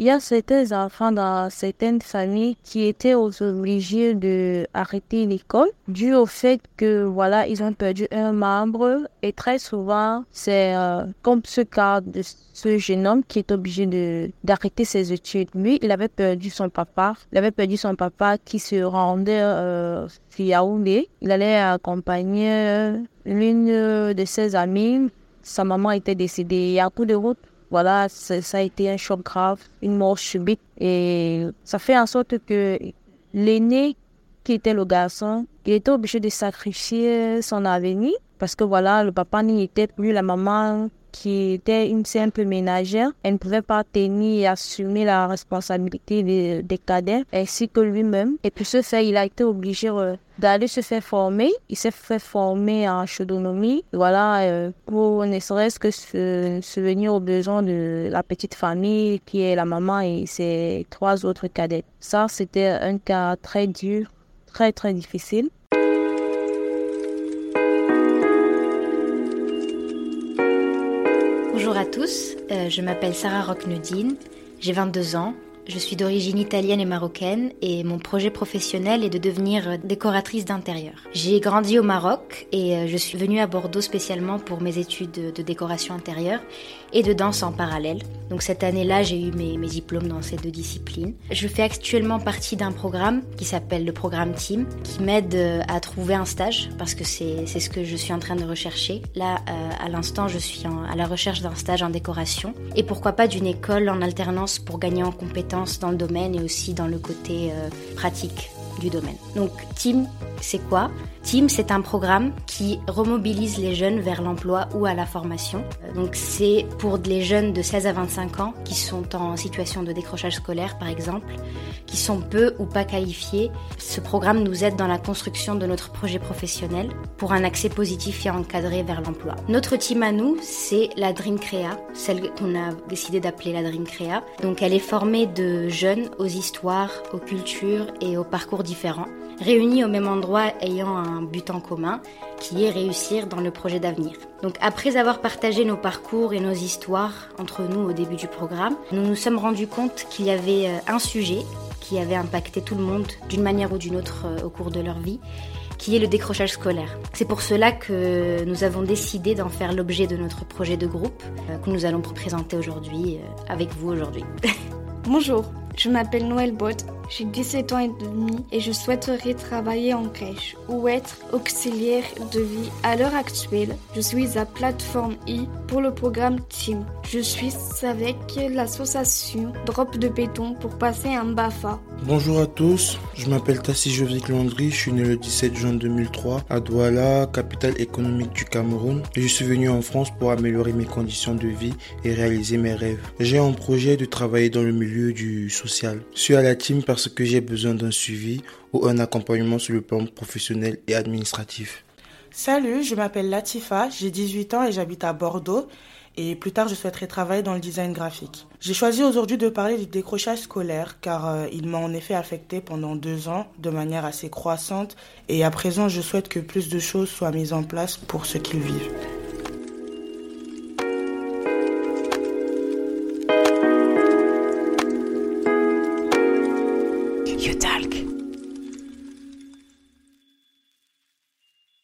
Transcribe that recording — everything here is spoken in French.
Il y a certains enfants dans certaines familles qui étaient obligés de arrêter l'école dû au fait que voilà ils ont perdu un membre et très souvent c'est euh, comme ce cas de ce jeune homme qui est obligé de d'arrêter ses études. Lui, il avait perdu son papa. Il avait perdu son papa qui se rendait euh, Yaoundé. Il allait accompagner euh, l'une de ses amies. Sa maman était décédée. A coup de route voilà, ça a été un choc grave, une mort subite. Et ça fait en sorte que l'aîné, qui était le garçon, il était obligé de sacrifier son avenir parce que voilà, le papa n'y était plus, la maman qui était une simple ménagère. Elle ne pouvait pas tenir et assumer la responsabilité des, cadets ainsi que lui-même. Et puis ce fait, il a été obligé euh, d'aller se faire former. Il s'est fait former en chaudonomie. Voilà, euh, pour ne serait-ce que se souvenir aux besoins de la petite famille qui est la maman et ses trois autres cadets. Ça, c'était un cas très dur, très très difficile. Bonjour à tous, euh, je m'appelle Sarah Rocknudine, j'ai 22 ans, je suis d'origine italienne et marocaine et mon projet professionnel est de devenir décoratrice d'intérieur. J'ai grandi au Maroc et euh, je suis venue à Bordeaux spécialement pour mes études de décoration intérieure et de danse en parallèle. Donc cette année-là, j'ai eu mes, diplômes dans ces deux disciplines. Je fais actuellement partie d'un programme qui s'appelle le programme Team, qui m'aide euh, à trouver un stage parce que c'est ce que je suis en train de rechercher. Là, euh, à l'instant, je suis à la recherche d'un stage en décoration et pourquoi pas d'une école en alternance pour gagner en compétences dans le domaine et aussi dans le côté euh, pratique domaine. Donc Team, c'est quoi? Team, c'est un programme qui remobilise les jeunes vers l'emploi ou à la formation. Euh, donc c'est pour les jeunes de 16 à 25 ans qui sont en situation de décrochage scolaire par exemple, qui sont peu ou pas qualifiés. Ce programme nous aide dans la construction de notre projet professionnel pour un accès positif et encadré vers l'emploi. Notre team à nous, c'est la Dream Créa, celle qu'on a décidé d'appeler la Dream Créa. Donc elle est formée de jeunes aux histoires, aux cultures et aux parcours réunis au même endroit ayant un but en commun, qui est réussir dans le projet d'avenir. Donc après avoir partagé nos parcours et nos histoires entre nous au début du programme, nous nous sommes rendus compte qu'il y avait euh, un sujet qui avait impacté tout le monde d'une manière ou d'une autre euh, au cours de leur vie, qui est le décrochage scolaire. C'est pour cela que nous avons décidé d'en faire l'objet de notre projet de groupe euh, que nous allons présenter aujourd'hui avec vous aujourd'hui. Bonjour, je m'appelle Noël Bott, j'ai 17 ans et demi et je souhaiterais travailler en crèche ou être auxiliaire de vie. À l'heure actuelle, je suis à plateforme I pour le programme Team. Je suis avec l'association Drop de béton pour passer un BAFA. Bonjour à tous, je m'appelle Tassi Jovic Landry, je suis né le 17 juin 2003 à Douala, capitale économique du Cameroun. Je suis venu en France pour améliorer mes conditions de vie et réaliser mes rêves. J'ai un projet de travailler dans le milieu du social. Je suis à la team parce que j'ai besoin d'un suivi ou un accompagnement sur le plan professionnel et administratif. Salut, je m'appelle Latifa, j'ai 18 ans et j'habite à Bordeaux et plus tard je souhaiterais travailler dans le design graphique. J'ai choisi aujourd'hui de parler du décrochage scolaire car euh, il m'a en effet affecté pendant deux ans de manière assez croissante et à présent je souhaite que plus de choses soient mises en place pour ceux qui le vivent.